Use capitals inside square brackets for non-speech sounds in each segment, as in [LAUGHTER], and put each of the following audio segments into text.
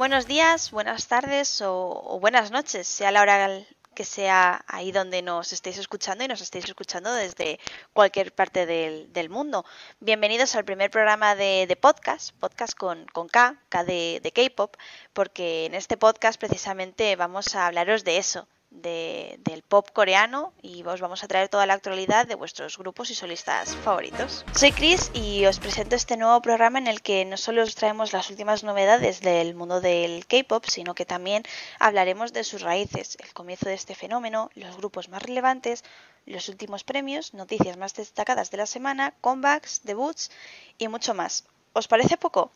Buenos días, buenas tardes o, buenas noches, sea la hora que sea ahí donde nos estéis escuchando y nos estéis escuchando desde cualquier parte del, mundo. Bienvenidos al primer programa de, podcast, podcast con, con K, K de, de K-Pop, porque en este podcast precisamente vamos a hablaros de eso, del pop coreano y os vamos a traer toda la actualidad de vuestros grupos y solistas favoritos. Soy Chris y os presento este nuevo programa en el que no solo os traemos las últimas novedades del mundo del K-pop, sino que también hablaremos de sus raíces, el comienzo de este fenómeno, los grupos más relevantes, los últimos premios, noticias más destacadas de la semana, comebacks, debuts y mucho más. ¿Os parece poco?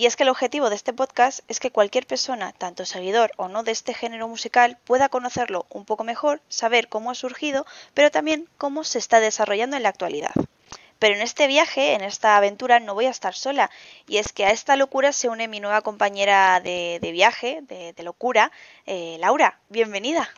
Y es que el objetivo de este podcast es que cualquier persona, tanto seguidor o no de este género musical, pueda conocerlo un poco mejor, saber cómo ha surgido, pero también cómo se está desarrollando en la actualidad. Pero en este viaje, en esta aventura, no voy a estar sola. Y es que a esta locura se une mi nueva compañera de, viaje, de, locura, eh, Laura. Bienvenida.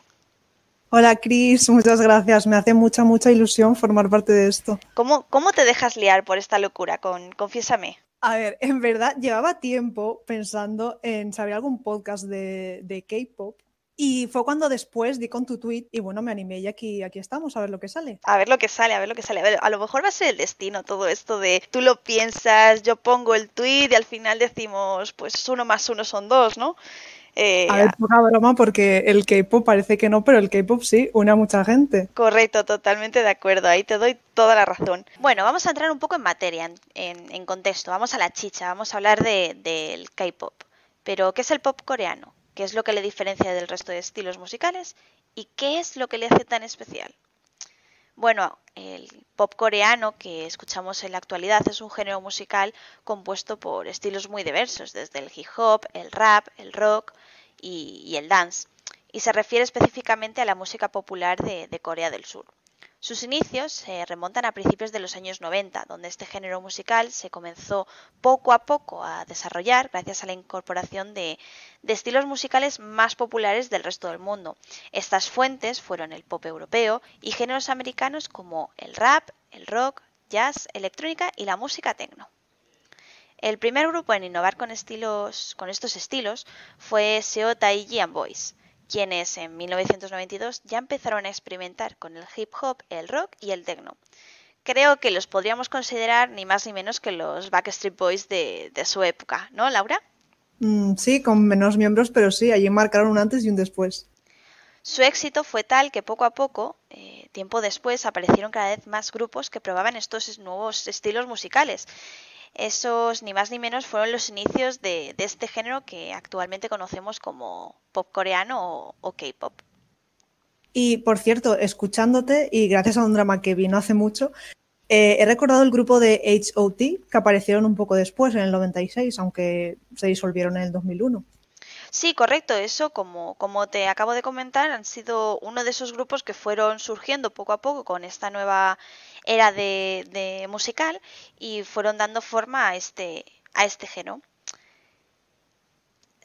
Hola Cris, muchas gracias. Me hace mucha, mucha ilusión formar parte de esto. ¿Cómo, cómo te dejas liar por esta locura? Con, confiésame. A ver, en verdad llevaba tiempo pensando en saber algún podcast de, K-pop y fue cuando después di con tu tweet y bueno, me animé y aquí, aquí estamos a ver lo que sale. A ver lo que sale, a ver lo que sale. A ver, a lo mejor va a ser el destino todo esto de tú lo piensas, yo pongo el tweet y al final decimos, pues uno más uno son dos, ¿no? Eh, a ver, poca broma porque el K-pop parece que no, pero el K-pop sí, une a mucha gente. Correcto, totalmente de acuerdo, ahí te doy toda la razón. Bueno, vamos a entrar un poco en materia, en, contexto, vamos a la chicha, vamos a hablar del K-pop. Pero, ¿qué es el pop coreano? ¿Qué es lo que le diferencia del resto de estilos musicales? ¿Y qué es lo que le hace tan especial? Bueno, el pop coreano que escuchamos en la actualidad es un género musical compuesto por estilos muy diversos, desde el hip hop, el rap, el rock y, el dance, y se refiere específicamente a la música popular de Corea del Sur. Sus inicios se remontan a principios de los años 90, donde este género musical se comenzó poco a poco a desarrollar gracias a la incorporación de, estilos musicales más populares del resto del mundo. Estas fuentes fueron el pop europeo y géneros americanos como el rap, el rock, jazz, electrónica y la música techno. El primer grupo en innovar con, estos estilos fue Seo Taiji and Boys quienes en 1992 ya empezaron a experimentar con el hip hop, el rock y el techno. Creo que los podríamos considerar ni más ni menos que los Backstreet Boys de, su época, ¿no, Laura? Mm, sí, con menos miembros, pero sí, allí marcaron un antes y un después. Su éxito fue tal que poco a poco, eh, tiempo después, aparecieron cada vez más grupos que probaban estos nuevos estilos musicales esos ni más ni menos fueron los inicios de, este género que actualmente conocemos como pop coreano o, K-pop. Y por cierto, escuchándote y gracias a un drama que vino hace mucho, eh, he recordado el grupo de HOT que aparecieron un poco después, en el 96, aunque se disolvieron en el 2001. Sí, correcto. Eso, como, como te acabo de comentar, han sido uno de esos grupos que fueron surgiendo poco a poco con esta nueva era de, musical y fueron dando forma a este, a este género.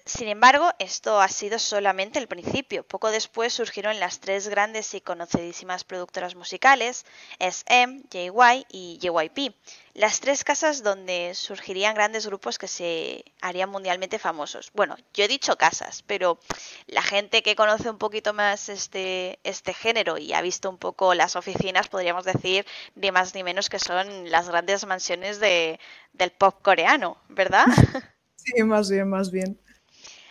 Sin embargo, esto ha sido solamente el principio. Poco después surgieron las tres grandes y conocidísimas productoras musicales, SM, JY y JYP, las tres casas donde surgirían grandes grupos que se harían mundialmente famosos. Bueno, yo he dicho casas, pero la gente que conoce un poquito más este, este género y ha visto un poco las oficinas, podríamos decir ni más ni menos que son las grandes mansiones de, del pop coreano, ¿verdad? [LAUGHS] Sí, más bien, más bien.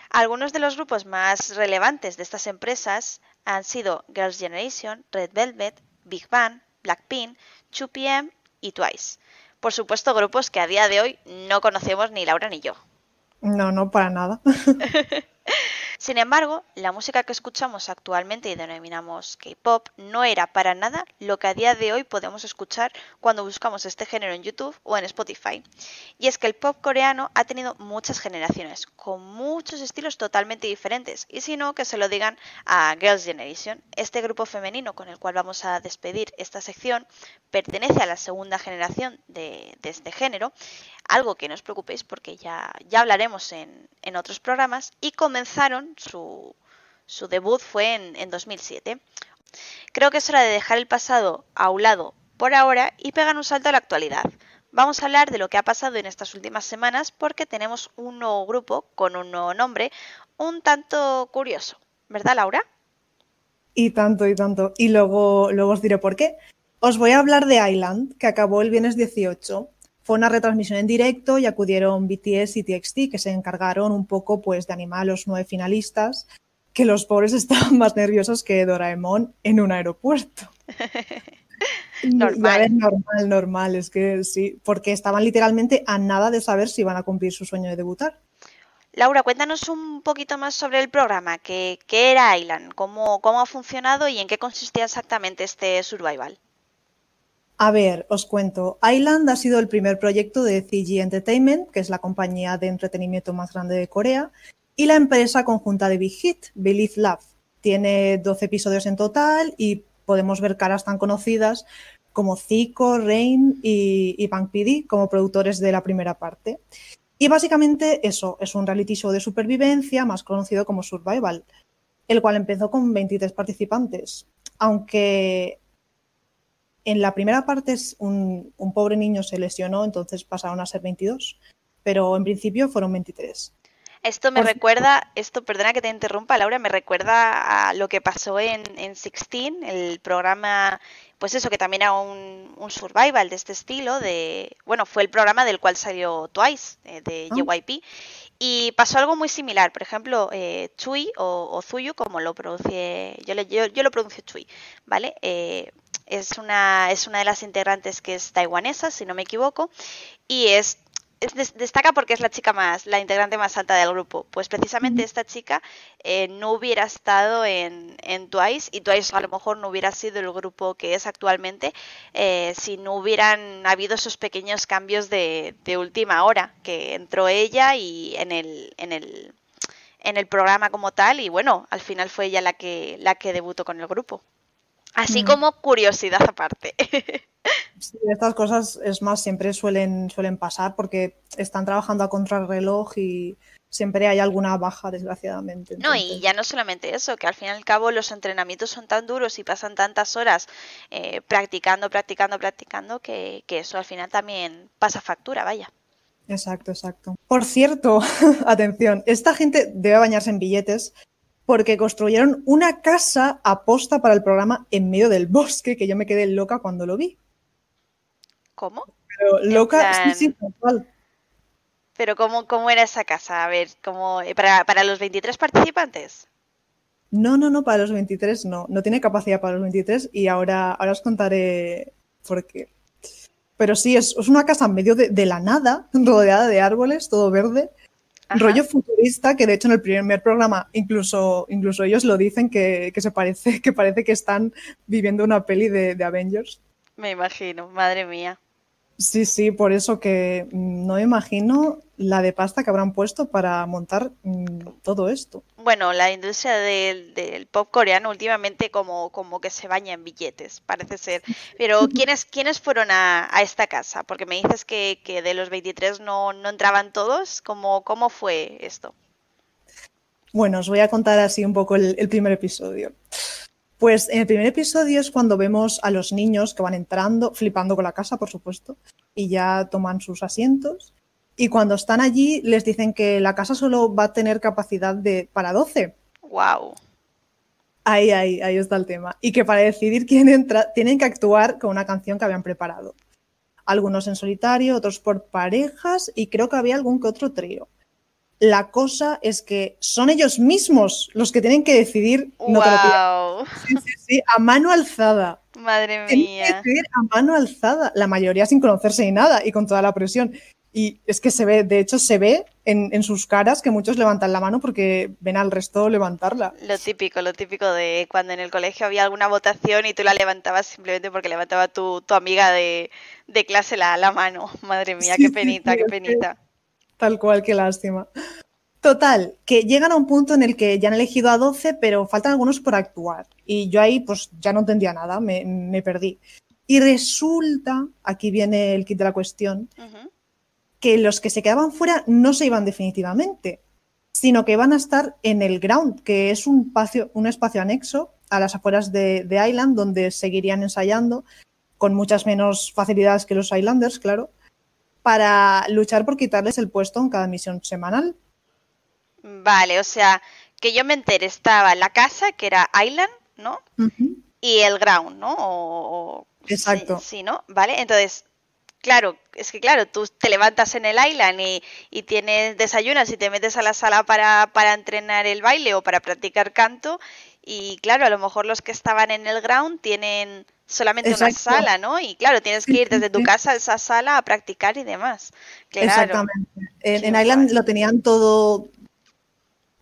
Algunos de los grupos más relevantes de estas empresas han sido Girls' Generation, Red Velvet, Big Bang, Blackpink, 2PM y Twice. Por supuesto, grupos que a día de hoy no conocemos ni Laura ni yo. No, no, para nada. [LAUGHS] Sin embargo, la música que escuchamos actualmente y denominamos K-pop no era para nada lo que a día de hoy podemos escuchar cuando buscamos este género en YouTube o en Spotify. Y es que el pop coreano ha tenido muchas generaciones, con muchos estilos totalmente diferentes, y si no, que se lo digan a Girls' Generation. Este grupo femenino con el cual vamos a despedir esta sección pertenece a la segunda generación de, este género, algo que no os preocupéis porque ya, ya hablaremos en, en otros programas, y comenzaron su, debut fue en, en 2007. Creo que es hora de dejar el pasado a un lado por ahora y pegar un salto a la actualidad. vamos a hablar de lo que ha pasado en estas últimas semanas porque tenemos un nuevo grupo con un nuevo nombre, un tanto curioso, ¿verdad Laura? Y tanto, y tanto. Y luego, luego os diré por qué. Os voy a hablar de Island, que acabó el viernes 18. Fue una retransmisión en directo y acudieron BTS y TXT, que se encargaron un poco pues, de animar a los nueve finalistas, que los pobres [LAUGHS] estaban más nerviosos que Doraemon en un aeropuerto. [LAUGHS] normal. normal, normal, es que sí, porque estaban literalmente a nada de saber si iban a cumplir su sueño de debutar. Laura, cuéntanos un poquito más sobre el programa, qué, era Island, cómo, cómo ha funcionado y en qué consistía exactamente este survival. A ver, os cuento. Island ha sido el primer proyecto de CG Entertainment, que es la compañía de entretenimiento más grande de Corea, y la empresa conjunta de Big Hit, Believe Love. Tiene 12 episodios en total y podemos ver caras tan conocidas como Zico, Rain y, y PD como productores de la primera parte. Y básicamente eso, es un reality show de supervivencia más conocido como Survival, el cual empezó con 23 participantes. Aunque en la primera parte un, un pobre niño se lesionó, entonces pasaron a ser 22, pero en principio fueron 23. Esto me recuerda, esto, perdona que te interrumpa, Laura, me recuerda a lo que pasó en, en Sixteen, el programa, pues eso, que también era un, survival de este estilo, de, bueno, fue el programa del cual salió Twice, eh, de ah. JYP, y pasó algo muy similar, por ejemplo, eh, Chui o, o, Zuyu, como lo pronuncie, yo, yo, yo lo pronuncio Chui, ¿vale? Eh, es una, es una de las integrantes que es taiwanesa, si no me equivoco, y es destaca porque es la chica más, la integrante más alta del grupo. Pues precisamente esta chica eh, no hubiera estado en, en, Twice y Twice a lo mejor no hubiera sido el grupo que es actualmente eh, si no hubieran habido esos pequeños cambios de, de, última hora que entró ella y en el, en el en el programa como tal y bueno, al final fue ella la que la que debutó con el grupo. Así como curiosidad aparte. [LAUGHS] Sí, estas cosas, es más, siempre suelen, suelen pasar porque están trabajando a contrarreloj y siempre hay alguna baja, desgraciadamente. No, y ya no solamente eso, que al fin y al cabo los entrenamientos son tan duros y pasan tantas horas eh, practicando, practicando, practicando, que, que eso al final también pasa factura, vaya. Exacto, exacto. Por cierto, [LAUGHS] atención, esta gente debe bañarse en billetes porque construyeron una casa aposta para el programa en medio del bosque, que yo me quedé loca cuando lo vi. ¿Cómo? Pero loca, sí, sí, Pero ¿cómo, ¿cómo era esa casa? A ver, ¿cómo, eh, para, para los 23 participantes? No, no, no, para los 23 no. No tiene capacidad para los 23 y ahora, ahora os contaré por qué. Pero sí, es, una casa en medio de, la nada, [LAUGHS] rodeada de árboles, todo verde. Rollo futurista, que de hecho en el primer programa incluso, incluso ellos lo dicen que, se parece, [LAUGHS] que parece que están viviendo una peli de Avengers. Me imagino, madre mía. Sí, sí, por eso que mm, no me imagino la de pasta que habrán puesto para montar mm, todo esto. Bueno, la industria del, pop coreano últimamente como, como que se baña en billetes, parece ser. Pero [LAUGHS] ¿quiénes, ¿quiénes fueron a, esta casa? Porque me dices que, de los 23 no, no entraban todos. ¿Cómo, ¿Cómo fue esto? Bueno, os voy a contar así un poco el primer episodio. Pues en el primer episodio es cuando vemos a los niños que van entrando, flipando con la casa, por supuesto, y ya toman sus asientos. Y cuando están allí les dicen que la casa solo va a tener capacidad de para 12. ¡Wow! Ahí, ahí, ahí está el tema. Y que para decidir quién entra tienen que actuar con una canción que habían preparado. Algunos en solitario, otros por parejas y creo que había algún que otro trío. La cosa es que son ellos mismos los que tienen que decidir. Wow. sí, sí, sí, a mano alzada. Madre mía. Tienen que decidir a mano alzada, la mayoría sin conocerse ni nada y con toda la presión. Y es que se ve, de hecho, se ve en, sus caras que muchos levantan la mano porque ven al resto levantarla. Lo típico, lo típico de cuando en el colegio había alguna votación y tú la levantabas simplemente porque levantaba tu, tu amiga de, clase la, la, mano. Madre mía, qué penita, qué penita. Tal cual, qué lástima. Total, que llegan a un punto en el que ya han elegido a 12, pero faltan algunos por actuar. Y yo ahí pues ya no entendía nada, me, perdí. Y resulta, aquí viene el kit de la cuestión, que los que se quedaban fuera no se iban definitivamente, sino que van a estar en el ground, que es un espacio, un espacio anexo a las afueras de, de Island, donde seguirían ensayando con muchas menos facilidades que los Islanders, claro, para luchar por quitarles el puesto en cada misión semanal. Vale, o sea, que yo me enteré, estaba la casa, que era Island, ¿no? Y el ground, ¿no? O, Exacto. Sí, ¿no? Vale, entonces, claro, es que claro, tú te levantas en el Island y, y tienes desayunas y te metes a la sala para, para entrenar el baile o para practicar canto y claro, a lo mejor los que estaban en el ground tienen solamente una sala, ¿no? Y claro, tienes que ir desde tu casa a esa sala a practicar y demás. Exactamente. En, Island lo tenían todo,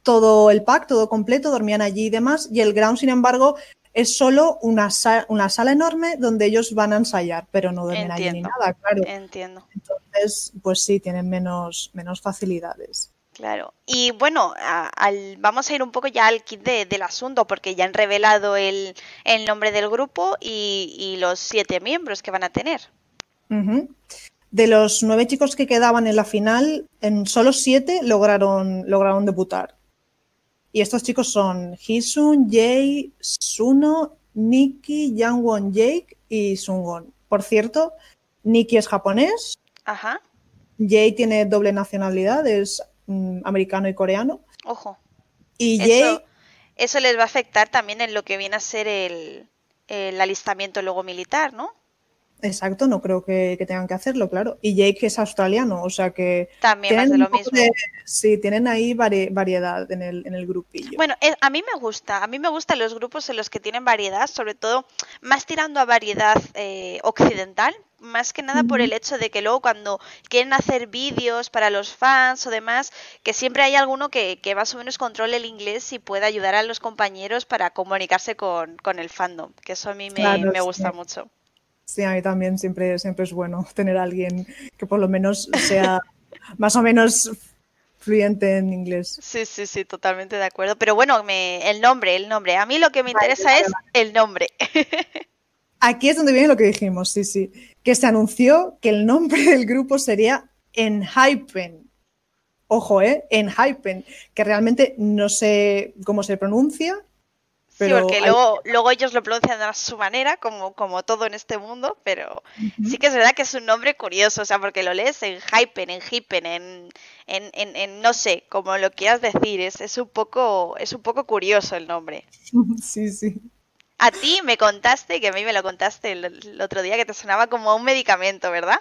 todo el pack, todo completo, dormían allí y demás. Y el ground, sin embargo, es solo una, una sala enorme donde ellos van a ensayar, pero no duermen allí ni nada, claro. Entiendo. Entonces, pues sí, tienen menos, menos facilidades. Claro. Y bueno, al, vamos a ir un poco ya al kit del asunto, porque ya han revelado el, nombre del grupo y, los siete miembros que van a tener. De los nueve chicos que quedaban en la final, en solo siete lograron, lograron debutar. Y estos chicos son Hisun, Jae, Suno, Nikki, Yangwon Jake y Sungon. Por cierto, Nikki es japonés. Ajá. Jae tiene doble nacionalidad, es Mm, americano y coreano. Ojo. Y eso, eso, les va a afectar también en lo que viene a ser el, el alistamiento luego militar, ¿no? Exacto, no creo que, tengan que hacerlo, claro. Y Jake es australiano, o sea que... También de lo mismo. sí, tienen ahí variedad en el, en el grupillo. Bueno, eh, a mí me gusta, a mí me gustan los grupos en los que tienen variedad, sobre todo más tirando a variedad eh, occidental, más que nada por el hecho de que luego cuando quieren hacer vídeos para los fans o demás, que siempre hay alguno que, que más o menos controle el inglés y pueda ayudar a los compañeros para comunicarse con, el fandom, que eso a mí me, gusta mucho. Sí, a mí también siempre, siempre es bueno tener a alguien que por lo menos sea [LAUGHS] más o menos fluyente en inglés. Sí, sí, sí, totalmente de acuerdo. Pero bueno, me, el nombre, el nombre. A mí lo que me interesa es el nombre. [LAUGHS] Aquí es donde viene lo que dijimos, sí, sí. Que se anunció que el nombre del grupo sería Enhypen. Ojo, ¿eh? Enhypen, que realmente no sé cómo se pronuncia, sí, porque luego, luego ellos lo pronuncian a su manera, como, como todo en este mundo, pero sí que es verdad que es un nombre curioso, o sea, porque lo lees en hypen, en hipen, en, en, en, no sé, como lo quieras decir, es, es, un poco, es un poco curioso el nombre. [LAUGHS] Sí, sí. A ti me contaste, que a mí me lo contaste el, otro día, que te sonaba como un medicamento, ¿verdad?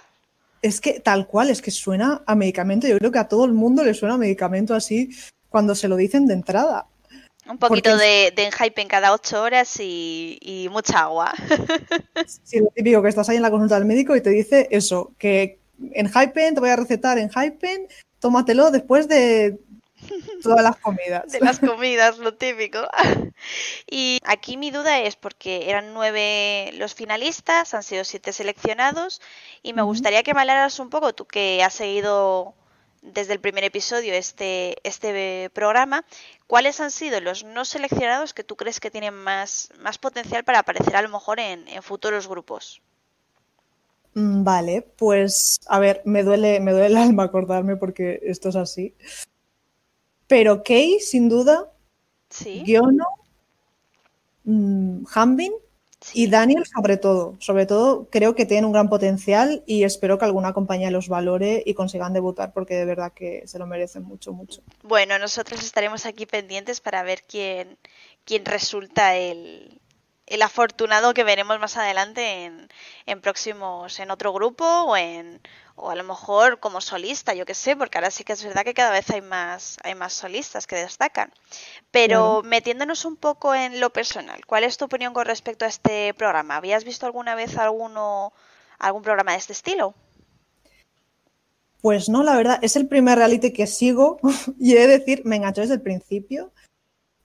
Es que tal cual, es que suena a medicamento. Yo creo que a todo el mundo le suena a medicamento así cuando se lo dicen de entrada. Un poquito de, de enhype en cada ocho horas y, mucha agua. [LAUGHS] Sí, lo típico que estás ahí en la consulta del médico y te dice eso, que en Hypen te voy a recetar en Hypen, tómatelo después de todas las comidas. De las [LAUGHS] comidas, lo típico. [LAUGHS] Y aquí mi duda es porque eran nueve los finalistas, han sido siete seleccionados y me gustaría que me hablaras un poco, tú que has seguido desde el primer episodio este, este programa, ¿cuáles han sido los no seleccionados que tú crees que tienen más, más potencial para aparecer a lo mejor en, futuros grupos? Mm, vale, pues a ver, me duele, me duele el alma acordarme porque esto es así. Pero Kay, sin duda, ¿Sí? Giono, mm, Hanbin y Daniel, sobre todo, sobre todo, creo que tienen un gran potencial y espero que alguna compañía los valore y consigan debutar porque de verdad que se lo merecen mucho, mucho. Bueno, nosotros estaremos aquí pendientes para ver quién, quién resulta el, el afortunado que veremos más adelante en, en, próximos, en otro grupo o en o a lo mejor como solista, yo qué sé, porque ahora sí que es verdad que cada vez hay más, hay más solistas que destacan. Pero metiéndonos un poco en lo personal, ¿cuál es tu opinión con respecto a este programa? ¿Habías visto alguna vez alguno, algún programa de este estilo? Pues no, la verdad, es el primer reality que sigo [LAUGHS] y he de decir, me enganchó desde el principio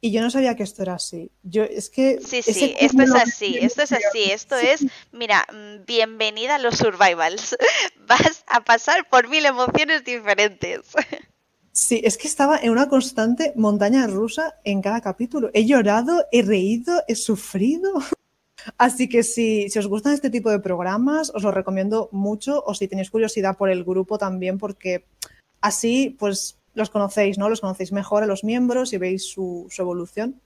y yo no sabía que esto era así. Yo es que Sí, sí, esto es así, esto es así, esto es, mira, mm, bienvenida a los survivals. [LAUGHS] Vas a pasar por mil emociones diferentes. Sí, es que estaba en una constante montaña rusa en cada capítulo. He llorado, he reído, he sufrido. [LAUGHS] Así que si, si os gustan este tipo de programas, os lo recomiendo mucho. O si tenéis curiosidad por el grupo también, porque así, pues los conocéis, ¿no? Los conocéis mejor a los miembros y veis su, evolución.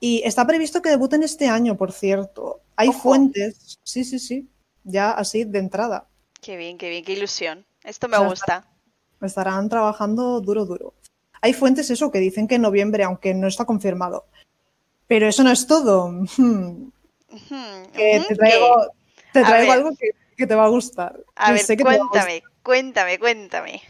Y está previsto que debuten este año, por cierto. Hay fuentes, sí, sí, sí, ya así de entrada. Qué bien, qué bien, qué ilusión. Esto me gusta. Estarán trabajando duro, duro. Hay fuentes eso que dicen que en noviembre, aunque no está confirmado. Pero eso no es todo. te traigo, algo que, te va a gustar. A ver, cuéntame, cuéntame, cuéntame.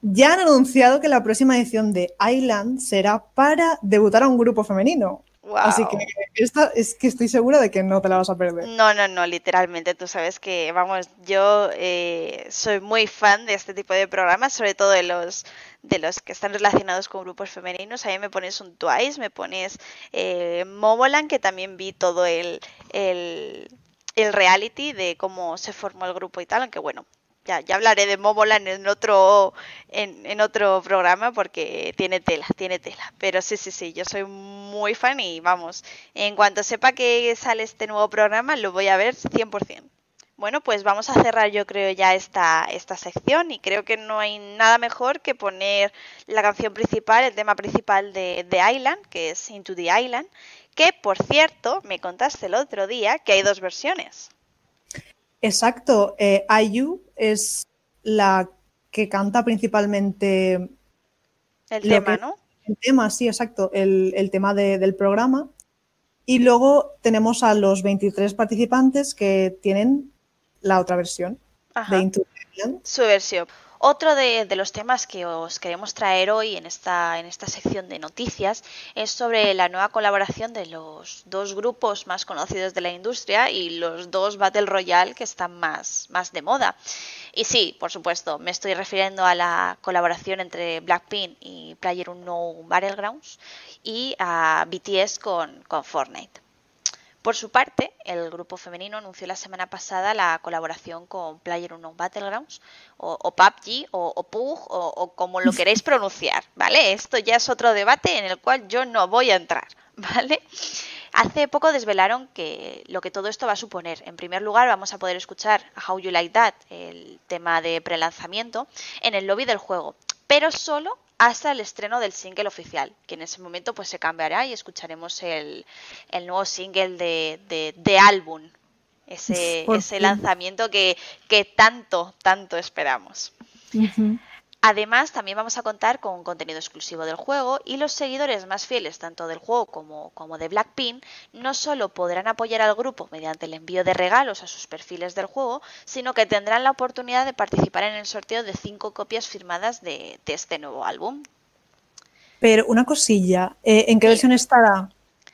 Ya han anunciado que la próxima edición de Island será para debutar a un grupo femenino. Así que esta es que estoy segura de que no te la vas a perder. No, no, no, literalmente. Tú sabes que, vamos, yo eh, soy muy fan de este tipo de programas, sobre todo de los de los que están relacionados con grupos femeninos. A mí me pones un Twice, me pones eh, Momoland, que también vi todo el, el, el reality de cómo se formó el grupo y tal, aunque bueno, ya, ya hablaré de Momoland en otro, en, otro programa porque tiene tela, tiene tela. Pero sí, sí, sí, yo soy muy fan y vamos, en cuanto sepa que sale este nuevo programa lo voy a ver 100%. Bueno, pues vamos a cerrar yo creo ya esta, esta sección y creo que no hay nada mejor que poner la canción principal, el tema principal de, The Island, que es Into the Island, que por cierto me contaste el otro día que hay dos versiones. Exacto, eh, IU es la que canta principalmente el tema, ¿no? El tema, sí, exacto, el, tema del programa. Y luego tenemos a los 23 participantes que tienen la otra versión de Into Su versión. Otro de, los temas que os queremos traer hoy en esta, en esta sección de noticias es sobre la nueva colaboración de los dos grupos más conocidos de la industria y los dos Battle Royale que están más, más de moda. Y sí, por supuesto, me estoy refiriendo a la colaboración entre Blackpink y PlayerUnknown Battlegrounds y a BTS con, con Fortnite. Por su parte, el grupo femenino anunció la semana pasada la colaboración con PlayerUnknown Battlegrounds, o, PUBG, o, PUG, o, como lo queréis pronunciar, ¿vale? Esto ya es otro debate en el cual yo no voy a entrar, [LAUGHS] ¿vale? Hace poco desvelaron que lo que todo esto va a suponer. En primer lugar, vamos a poder escuchar How You Like That, el tema de prelanzamiento, en el lobby del juego, pero solo hasta el estreno del single oficial, que en ese momento pues se cambiará y escucharemos el, nuevo single de, de, álbum, ese, ese lanzamiento que, que, tanto, tanto esperamos. Además, también vamos a contar con contenido exclusivo del juego y los seguidores más fieles tanto del juego como, como, de Blackpink no solo podrán apoyar al grupo mediante el envío de regalos a sus perfiles del juego, sino que tendrán la oportunidad de participar en el sorteo de cinco copias firmadas de, este nuevo álbum. Pero una cosilla, eh, ¿en qué versión estará?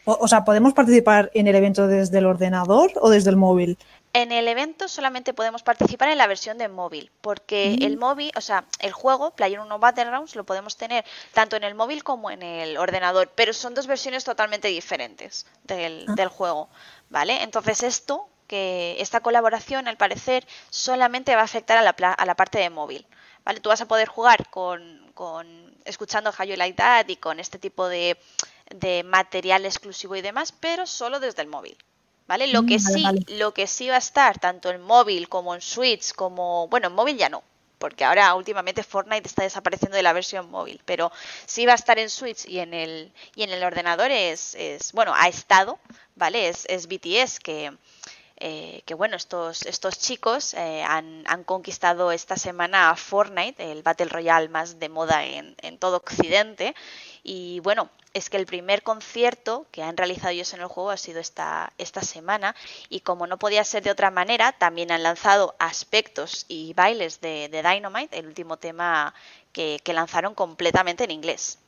o sea, ¿podemos participar en el evento desde el ordenador o desde el móvil? En el evento solamente podemos participar en la versión de móvil, porque el móvil, o sea, el juego, Player 1 Battlegrounds, lo podemos tener tanto en el móvil como en el ordenador, pero son dos versiones totalmente diferentes del, ah. juego, ¿vale? Entonces esto, que esta colaboración, al parecer, solamente va a afectar a la, a la parte de móvil, ¿vale? Tú vas a poder jugar con, con escuchando How You Like That y con este tipo de, de material exclusivo y demás, pero solo desde el móvil. ¿Vale? Lo que mm, sí, lo que sí va a estar tanto en móvil como en Switch, como bueno, en móvil ya no, porque ahora últimamente Fortnite está desapareciendo de la versión móvil, pero sí va a estar en Switch y en el y en el ordenador es, es bueno, ha estado, ¿vale? Es, es BTS que eh, que bueno, estos, estos chicos eh, han, han, conquistado esta semana a Fortnite, el Battle Royale más de moda en, en todo Occidente, y bueno, es que el primer concierto que han realizado ellos en el juego ha sido esta, esta semana y como no podía ser de otra manera, también han lanzado aspectos y bailes de, Dynamite, el último tema que, lanzaron completamente en inglés.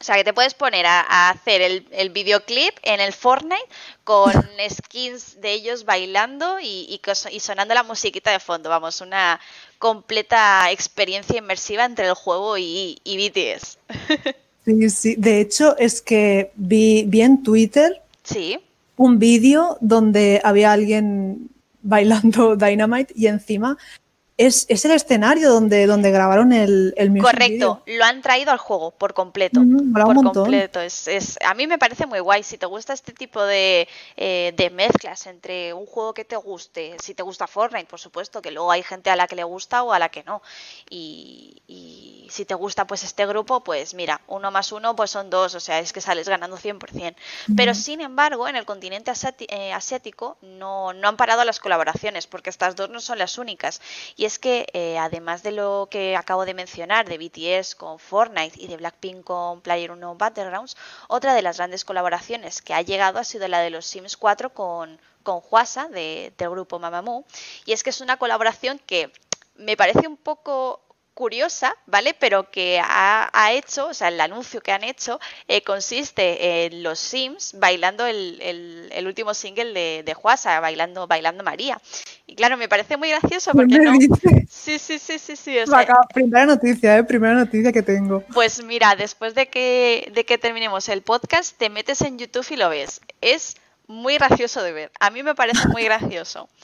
O sea, que te puedes poner a, hacer el, videoclip en el Fortnite con [LAUGHS] skins de ellos bailando y, y, sonando la musiquita de fondo. Vamos, una completa experiencia inmersiva entre el juego y, y BTS. [LAUGHS] Sí, sí. De hecho, es que vi, vi en Twitter sí. un vídeo donde había alguien bailando [LAUGHS] Dynamite y encima es, es, el escenario donde, donde grabaron el, el music Correcto, lo han traído al juego por completo. por completo. Es, es, a mí me parece muy guay. Si te gusta este tipo de, eh, de, mezclas entre un juego que te guste, si te gusta Fortnite, por supuesto, que luego hay gente a la que le gusta o a la que no. Y, y si te gusta pues este grupo, pues mira, uno más uno pues son dos, o sea, es que sales ganando 100%. Pero sin embargo, en el continente eh, asiático no, no han parado las colaboraciones, porque estas dos no son las únicas. Y es que eh, además de lo que acabo de mencionar de BTS con Fortnite y de Blackpink con PlayerUnknown Battlegrounds, otra de las grandes colaboraciones que ha llegado ha sido la de los Sims 4 con, con Huasa de, del grupo Mamamoo. Y es que es una colaboración que me parece un poco curiosa, ¿vale? Pero que ha, hecho, o sea, el anuncio que han hecho eh, consiste en los Sims bailando el, último single de, de Juasa, bailando, bailando María. Y claro, me parece muy gracioso porque no. Sí, sí, sí, sí, sí. primera noticia, ¿eh? Primera noticia que tengo. Pues mira, después de que, de que terminemos el podcast, te metes en YouTube y lo ves. Es muy gracioso de ver. A mí me parece muy gracioso. [LAUGHS]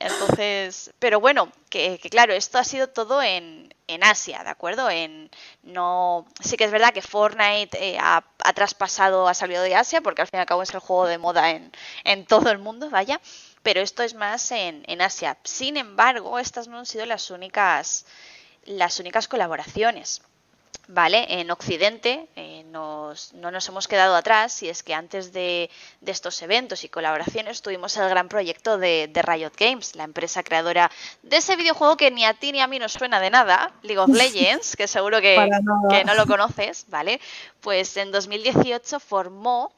Entonces, pero bueno, que, claro, esto ha sido todo en, en, Asia, ¿de acuerdo? En no, sí que es verdad que Fortnite eh, ha, traspasado, ha salido de Asia, porque al fin y al cabo es el juego de moda en, en todo el mundo, vaya. Pero esto es más en, en Asia. Sin embargo, estas no han sido las únicas, las únicas colaboraciones. ¿Vale? En Occidente eh, no nos hemos quedado atrás y es que antes de, estos eventos y colaboraciones tuvimos el gran proyecto de, Riot Games, la empresa creadora de ese videojuego que ni a ti ni a mí nos suena de nada, League of [LAUGHS] Legends, que seguro que, no lo conoces, ¿vale? Pues en 2018 formó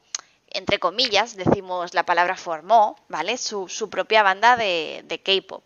entre comillas, decimos la palabra formó, ¿vale? Su, su propia banda de, de K-pop.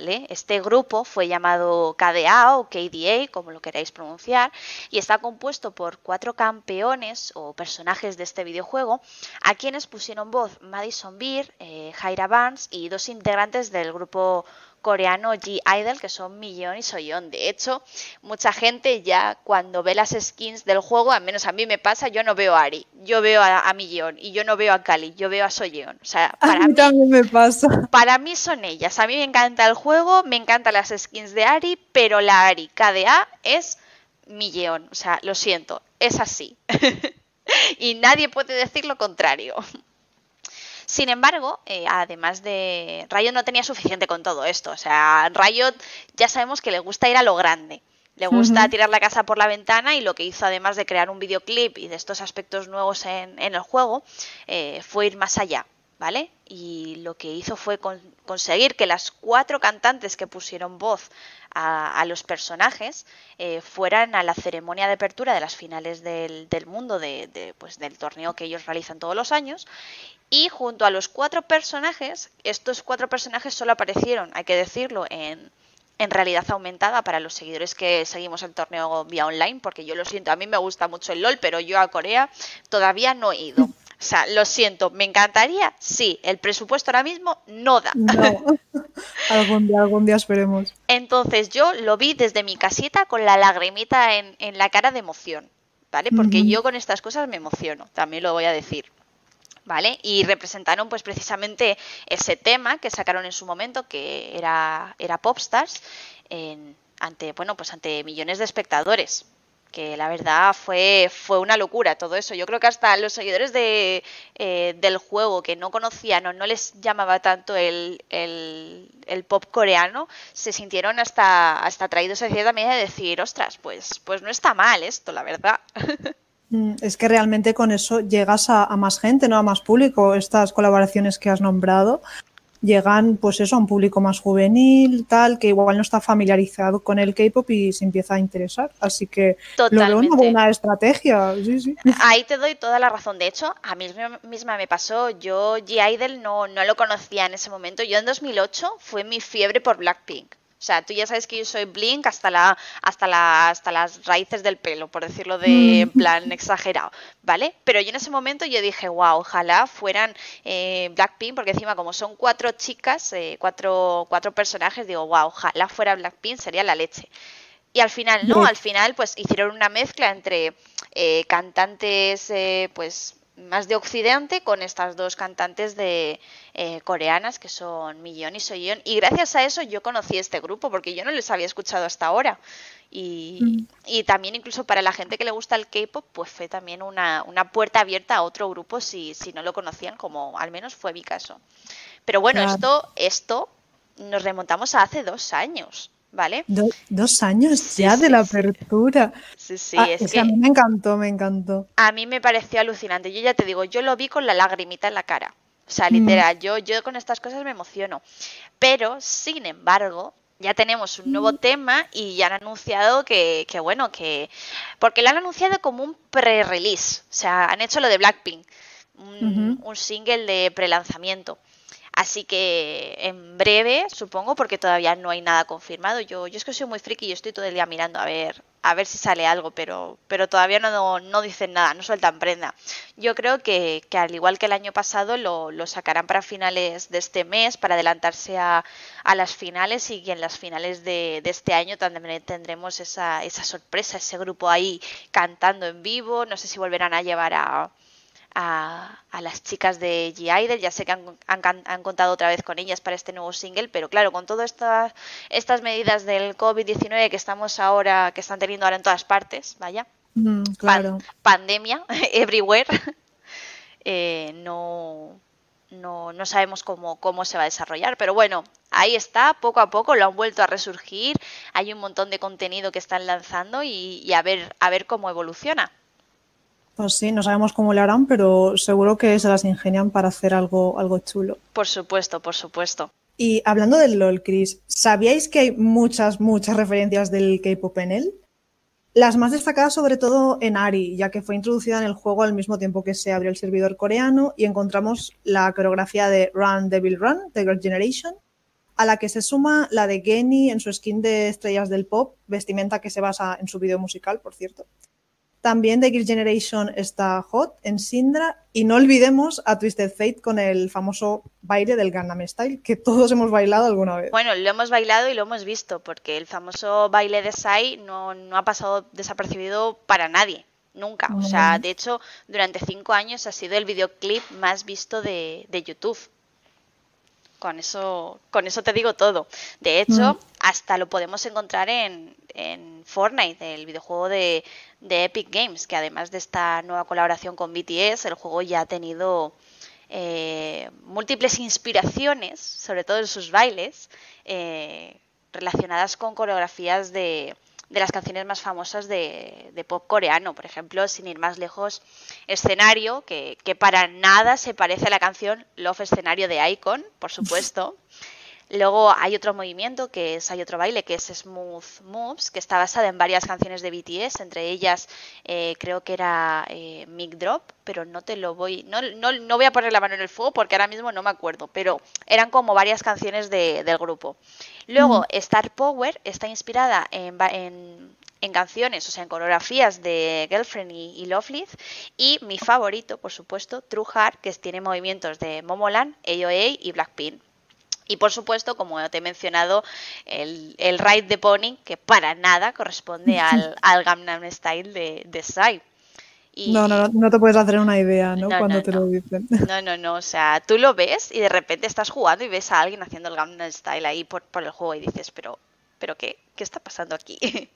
Este grupo fue llamado KDA o KDA, como lo queráis pronunciar, y está compuesto por cuatro campeones o personajes de este videojuego, a quienes pusieron voz Madison Beer, eh, Jaira Barnes y dos integrantes del grupo coreano G-Idol, que son Millón y Soyeon. De hecho, mucha gente ya cuando ve las skins del juego, al menos a mí me pasa, yo no veo a Ari, yo veo a, Millón y yo no veo a Kali, yo veo a Soyeon. O sea, para mí, también me pasa. Para mí son ellas. A mí me encanta el juego, me encantan las skins de Ari, pero la Ari KDA es Millón. O sea, lo siento, es así. [LAUGHS] y nadie puede decir lo contrario. Sin embargo, eh, además de Riot no tenía suficiente con todo esto. O sea, Riot ya sabemos que le gusta ir a lo grande. Le gusta tirar la casa por la ventana y lo que hizo además de crear un videoclip y de estos aspectos nuevos en, el juego eh, fue ir más allá, ¿vale? Y lo que hizo fue conseguir que las cuatro cantantes que pusieron voz a, los personajes eh, fueran a la ceremonia de apertura de las finales del, mundo de, pues, del torneo que ellos realizan todos los años y junto a los cuatro personajes, estos cuatro personajes solo aparecieron, hay que decirlo, en, en realidad aumentada para los seguidores que seguimos el torneo vía online, porque yo lo siento, a mí me gusta mucho el LOL, pero yo a Corea todavía no he ido. O sea, lo siento, ¿me encantaría? Sí, el presupuesto ahora mismo no da. [LAUGHS] algún día, algún día esperemos. Entonces yo lo vi desde mi casita con la lagrimita en, en la cara de emoción, ¿vale? Porque yo con estas cosas me emociono, también lo voy a decir. ¿Vale? Y representaron pues precisamente ese tema que sacaron en su momento, que era, era Popstars, ante, bueno, pues ante millones de espectadores que la verdad fue, fue una locura todo eso. Yo creo que hasta los seguidores de, eh, del juego que no conocían o no les llamaba tanto el, el, pop coreano, se sintieron hasta, hasta atraídos a de decir, ostras, pues, pues no está mal esto, la verdad. [LAUGHS] Mm, es que realmente con eso llegas a, más gente, ¿no? A más público. Estas colaboraciones que has nombrado llegan, pues eso, a un público más juvenil, tal, que igual no está familiarizado con el K-pop y se empieza a interesar. Así que lo veo una buena estrategia. Sí, sí. Ahí te doy toda la razón. De hecho, a mí misma me pasó. Yo G-Idol no, no lo conocía en ese momento. Yo en 2008 fue mi fiebre por Blackpink. O sea, tú ya sabes que yo soy Blink hasta la, hasta la, hasta las raíces del pelo, por decirlo de mm. plan exagerado, ¿vale? Pero yo en ese momento yo dije, wow, ojalá fueran eh, Blackpink, porque encima como son cuatro chicas, eh, cuatro, cuatro personajes, digo, wow, ojalá fuera Blackpink, sería la leche. Y al final no, al final pues hicieron una mezcla entre eh, cantantes pues más de occidente con estas dos cantantes de eh, coreanas que son Millón y Soyeon y gracias a eso yo conocí este grupo porque yo no les había escuchado hasta ahora. Y, mm. y también incluso para la gente que le gusta el K-pop pues fue también una, una, puerta abierta a otro grupo si, si no lo conocían como al menos fue mi caso. Pero bueno esto esto nos remontamos a hace dos años ¿vale? dos años ya de la apertura. Sí, sí, ah, es, que, a mí me encantó, me encantó. A mí me pareció alucinante. Yo ya te digo, yo lo vi con la lagrimita en la cara. O sea, mm. literal, yo, yo con estas cosas me emociono. Pero, sin embargo, ya tenemos un nuevo mm. tema y ya han anunciado que, que bueno, que... Porque lo han anunciado como un pre-release. O sea, han hecho lo de Blackpink. Un, un single de pre-lanzamiento. Así que en breve, supongo, porque todavía no hay nada confirmado. Yo, yo es que soy muy friki y estoy todo el día mirando a ver, a ver si sale algo, pero, pero todavía no, no dicen nada, no sueltan prenda. Yo creo que, que al igual que el año pasado lo, lo, sacarán para finales de este mes, para adelantarse a, a las finales y en las finales de, de, este año también tendremos esa, esa sorpresa, ese grupo ahí cantando en vivo. No sé si volverán a llevar a a, las chicas de G-Idol. Ya sé que han, han, contado otra vez con ellas para este nuevo single, pero claro, con todas estas, estas medidas del COVID-19 que estamos ahora, que están teniendo ahora en todas partes, vaya, mm, claro. pandemia, [LAUGHS] everywhere, eh, no, no, no, sabemos cómo, cómo se va a desarrollar, pero bueno, ahí está, poco a poco lo han vuelto a resurgir, hay un montón de contenido que están lanzando y, y a, ver, a ver cómo evoluciona. Pues sí, no sabemos cómo le harán, pero seguro que se las ingenian para hacer algo, algo chulo. Por supuesto, por supuesto. Y hablando del LOL, Chris, ¿sabíais que hay muchas, muchas referencias del K-pop en él? Las más destacadas sobre todo en Ari, ya que fue introducida en el juego al mismo tiempo que se abrió el servidor coreano y encontramos la coreografía de Run Devil Run de Girl Generation, a la que se suma la de Genie en su skin de estrellas del pop, vestimenta que se basa en su video musical, por cierto. También de Gear Generation está Hot en Sindra. Y no olvidemos a Twisted Fate con el famoso baile del Gangnam Style, que todos hemos bailado alguna vez. Bueno, lo hemos bailado y lo hemos visto, porque el famoso baile de Sai no, no ha pasado desapercibido para nadie. Nunca. O sea, de hecho, durante cinco años ha sido el videoclip más visto de, de YouTube. Con eso, con eso te digo todo. De hecho, hasta lo podemos encontrar en, en Fortnite, el videojuego de, de, Epic Games, que además de esta nueva colaboración con BTS, el juego ya ha tenido eh, múltiples inspiraciones, sobre todo en sus bailes, eh, relacionadas con coreografías de, de las canciones más famosas de, pop coreano. Por ejemplo, sin ir más lejos, Escenario, que, que, para nada se parece a la canción Love Escenario de Icon, por supuesto. [LAUGHS] Luego hay otro movimiento que es, hay otro baile que es Smooth Moves, que está basado en varias canciones de BTS, entre ellas eh, creo que era eh, Mic Drop, pero no te lo voy, no, no, no, voy a poner la mano en el fuego porque ahora mismo no me acuerdo, pero eran como varias canciones de, del grupo. Luego Star Power está inspirada en, en, en, canciones, o sea, en coreografías de Girlfriend y, y Lovely, y mi favorito, por supuesto, True Heart, que tiene movimientos de Momoland, AOA y Blackpink. Y por supuesto, como te he mencionado, el, el ride de Pony, que para nada corresponde [LAUGHS] al, al Gangnam Style de, de Psy. Y, no, no, no te puedes hacer una idea, ¿no? Cuando te lo dicen. [LAUGHS] No, no, no. O sea, tú lo ves y de repente estás jugando y ves a alguien haciendo el Gangnam Style ahí por, por el juego y dices, pero, pero qué, ¿qué está pasando aquí? [LAUGHS]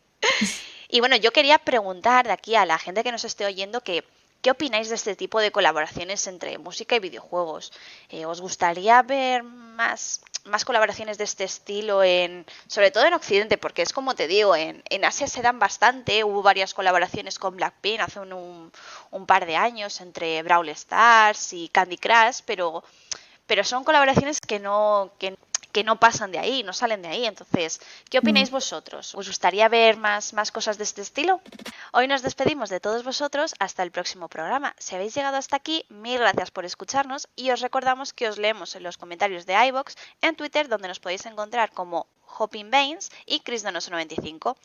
y bueno, yo quería preguntar de aquí a la gente que nos esté oyendo que ¿Qué opináis de este tipo de colaboraciones entre música y videojuegos? Eh, ¿Os gustaría ver más, más colaboraciones de este estilo en, sobre todo en Occidente? Porque es como te digo, en, en Asia se dan bastante. Hubo varias colaboraciones con Blackpink hace un, un, par de años entre Brawl Stars y Candy Crush, pero, pero son colaboraciones que no, que que no pasan de ahí, no salen de ahí. Entonces, ¿qué opináis mm. vosotros? ¿Os gustaría ver más, más cosas de este estilo? Hoy nos despedimos de todos vosotros hasta el próximo programa. Si habéis llegado hasta aquí, mil gracias por escucharnos y os recordamos que os leemos en los comentarios de iBox, en Twitter, donde nos podéis encontrar como Hopping Baines y ChrisDonoso95.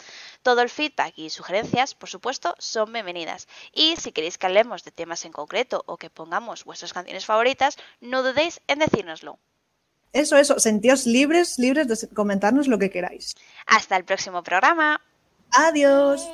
Todo el feedback y sugerencias, por supuesto, son bienvenidas. Y si queréis que hablemos de temas en concreto o que pongamos vuestras canciones favoritas, no dudéis en decírnoslo. Eso, eso, sentíos libres, libres de comentarnos lo que queráis. Hasta el próximo programa. Adiós.